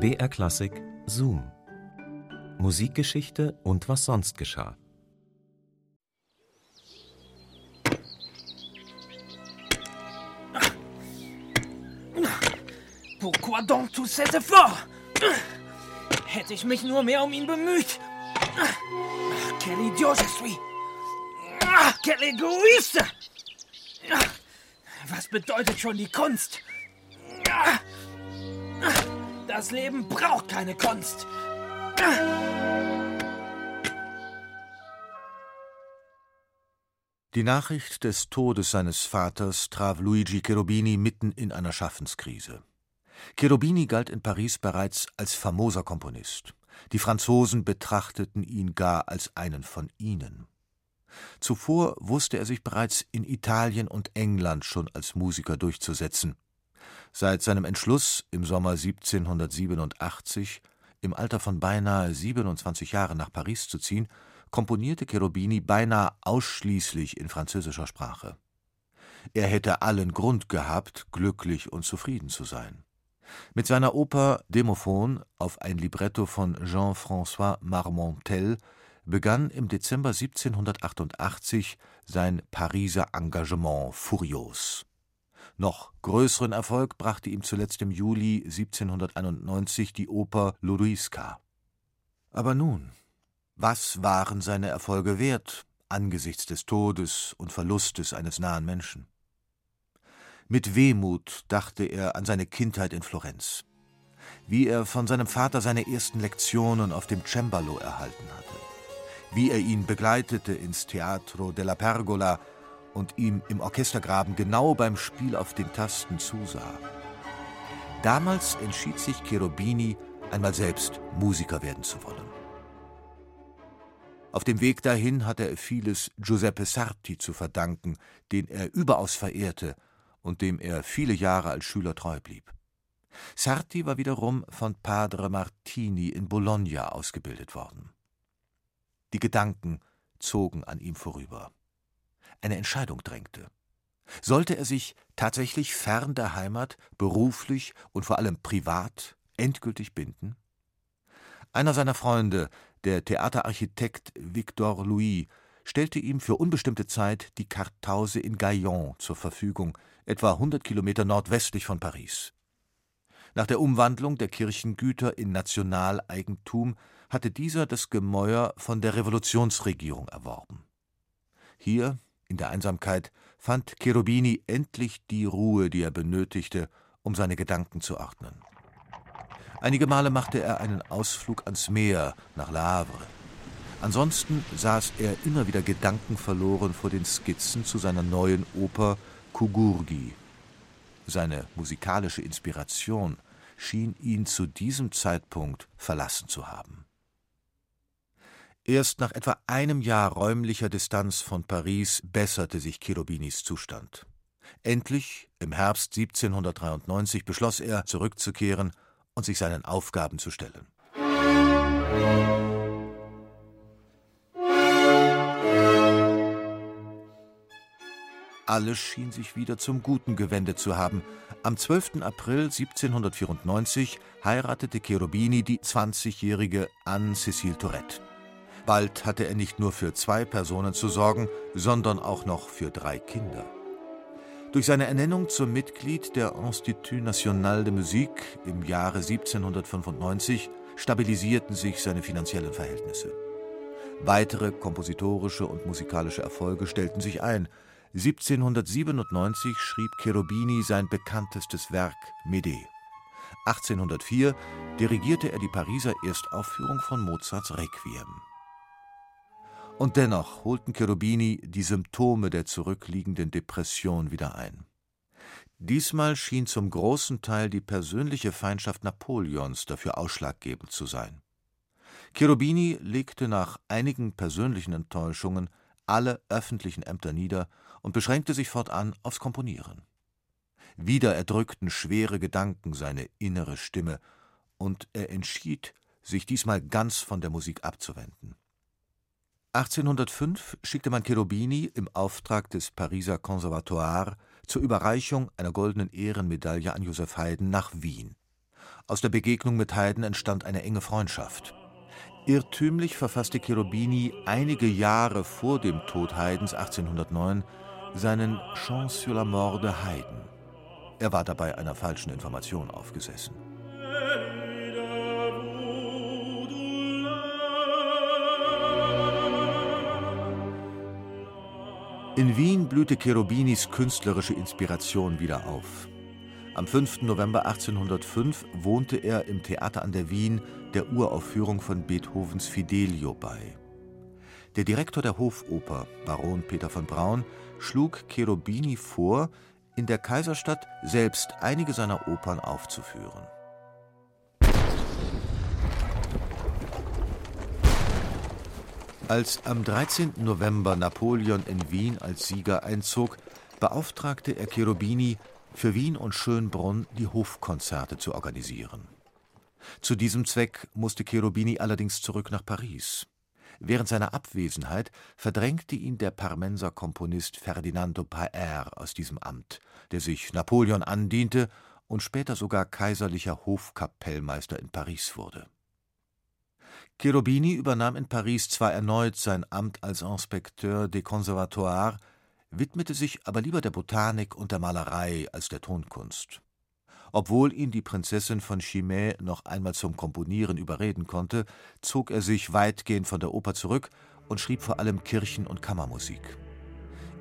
BR Klassik Zoom. Musikgeschichte und was sonst geschah. Pourquoi donc tous ces efforts? Hätte ich mich nur mehr um ihn bemüht. Quel idiot je suis. Quel égoïste. Was bedeutet schon die Kunst? Das Leben braucht keine Kunst. Die Nachricht des Todes seines Vaters traf Luigi Cherubini mitten in einer Schaffenskrise. Cherubini galt in Paris bereits als famoser Komponist. Die Franzosen betrachteten ihn gar als einen von ihnen. Zuvor wusste er sich bereits in Italien und England schon als Musiker durchzusetzen. Seit seinem Entschluss im Sommer 1787, im Alter von beinahe 27 Jahren nach Paris zu ziehen, komponierte Cherubini beinahe ausschließlich in französischer Sprache. Er hätte allen Grund gehabt, glücklich und zufrieden zu sein. Mit seiner Oper Demophon auf ein Libretto von Jean-François Marmontel begann im Dezember 1788 sein Pariser Engagement furios. Noch größeren Erfolg brachte ihm zuletzt im Juli 1791 die Oper Louiska. Aber nun, was waren seine Erfolge wert angesichts des Todes und Verlustes eines nahen Menschen? Mit Wehmut dachte er an seine Kindheit in Florenz, wie er von seinem Vater seine ersten Lektionen auf dem Cembalo erhalten hatte wie er ihn begleitete ins Teatro della Pergola und ihm im Orchestergraben genau beim Spiel auf den Tasten zusah. Damals entschied sich Cherubini, einmal selbst Musiker werden zu wollen. Auf dem Weg dahin hatte er vieles Giuseppe Sarti zu verdanken, den er überaus verehrte und dem er viele Jahre als Schüler treu blieb. Sarti war wiederum von Padre Martini in Bologna ausgebildet worden. Die Gedanken zogen an ihm vorüber. Eine Entscheidung drängte. Sollte er sich tatsächlich fern der Heimat, beruflich und vor allem privat endgültig binden? Einer seiner Freunde, der Theaterarchitekt Victor Louis, stellte ihm für unbestimmte Zeit die Kartause in Gaillon zur Verfügung, etwa 100 Kilometer nordwestlich von Paris. Nach der Umwandlung der Kirchengüter in Nationaleigentum hatte dieser das Gemäuer von der Revolutionsregierung erworben. Hier, in der Einsamkeit, fand Cherubini endlich die Ruhe, die er benötigte, um seine Gedanken zu ordnen. Einige Male machte er einen Ausflug ans Meer nach Le Havre. Ansonsten saß er immer wieder gedankenverloren vor den Skizzen zu seiner neuen Oper Kugurgi. Seine musikalische Inspiration schien ihn zu diesem Zeitpunkt verlassen zu haben. Erst nach etwa einem Jahr räumlicher Distanz von Paris besserte sich Cherubinis Zustand. Endlich, im Herbst 1793, beschloss er, zurückzukehren und sich seinen Aufgaben zu stellen. Alles schien sich wieder zum Guten gewendet zu haben. Am 12. April 1794 heiratete Cherubini die 20-jährige Anne-Cécile Tourette. Bald hatte er nicht nur für zwei Personen zu sorgen, sondern auch noch für drei Kinder. Durch seine Ernennung zum Mitglied der Institut National de Musique im Jahre 1795 stabilisierten sich seine finanziellen Verhältnisse. Weitere kompositorische und musikalische Erfolge stellten sich ein. 1797 schrieb Cherubini sein bekanntestes Werk Medee. 1804 dirigierte er die Pariser Erstaufführung von Mozarts Requiem. Und dennoch holten Cherubini die Symptome der zurückliegenden Depression wieder ein. Diesmal schien zum großen Teil die persönliche Feindschaft Napoleons dafür ausschlaggebend zu sein. Cherubini legte nach einigen persönlichen Enttäuschungen alle öffentlichen Ämter nieder und beschränkte sich fortan aufs Komponieren. Wieder erdrückten schwere Gedanken seine innere Stimme, und er entschied, sich diesmal ganz von der Musik abzuwenden. 1805 schickte man Cherubini im Auftrag des Pariser Conservatoire zur Überreichung einer goldenen Ehrenmedaille an Joseph Haydn nach Wien. Aus der Begegnung mit Haydn entstand eine enge Freundschaft. Irrtümlich verfasste Cherubini einige Jahre vor dem Tod Haydns 1809 seinen Chant sur la mort de Haydn. Er war dabei einer falschen Information aufgesessen. In Wien blühte Cherubinis künstlerische Inspiration wieder auf. Am 5. November 1805 wohnte er im Theater an der Wien der Uraufführung von Beethovens Fidelio bei. Der Direktor der Hofoper, Baron Peter von Braun, schlug Cherubini vor, in der Kaiserstadt selbst einige seiner Opern aufzuführen. Als am 13. November Napoleon in Wien als Sieger einzog, beauftragte er Cherubini, für Wien und Schönbrunn die Hofkonzerte zu organisieren. Zu diesem Zweck musste Cherubini allerdings zurück nach Paris. Während seiner Abwesenheit verdrängte ihn der Parmenser Komponist Ferdinando Paer aus diesem Amt, der sich Napoleon andiente und später sogar kaiserlicher Hofkapellmeister in Paris wurde Cherubini übernahm in Paris zwar erneut sein Amt als Inspecteur des Conservatoires, widmete sich aber lieber der Botanik und der Malerei als der Tonkunst. Obwohl ihn die Prinzessin von Chimay noch einmal zum Komponieren überreden konnte, zog er sich weitgehend von der Oper zurück und schrieb vor allem Kirchen- und Kammermusik.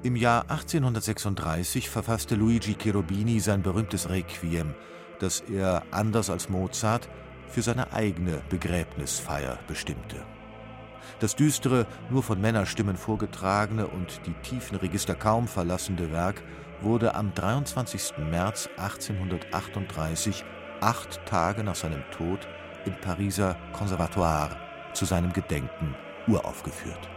Im Jahr 1836 verfasste Luigi Cherubini sein berühmtes Requiem, das er, anders als Mozart, für seine eigene Begräbnisfeier bestimmte. Das düstere, nur von Männerstimmen vorgetragene und die tiefen Register kaum verlassende Werk wurde am 23. März 1838, acht Tage nach seinem Tod, im Pariser Conservatoire zu seinem Gedenken uraufgeführt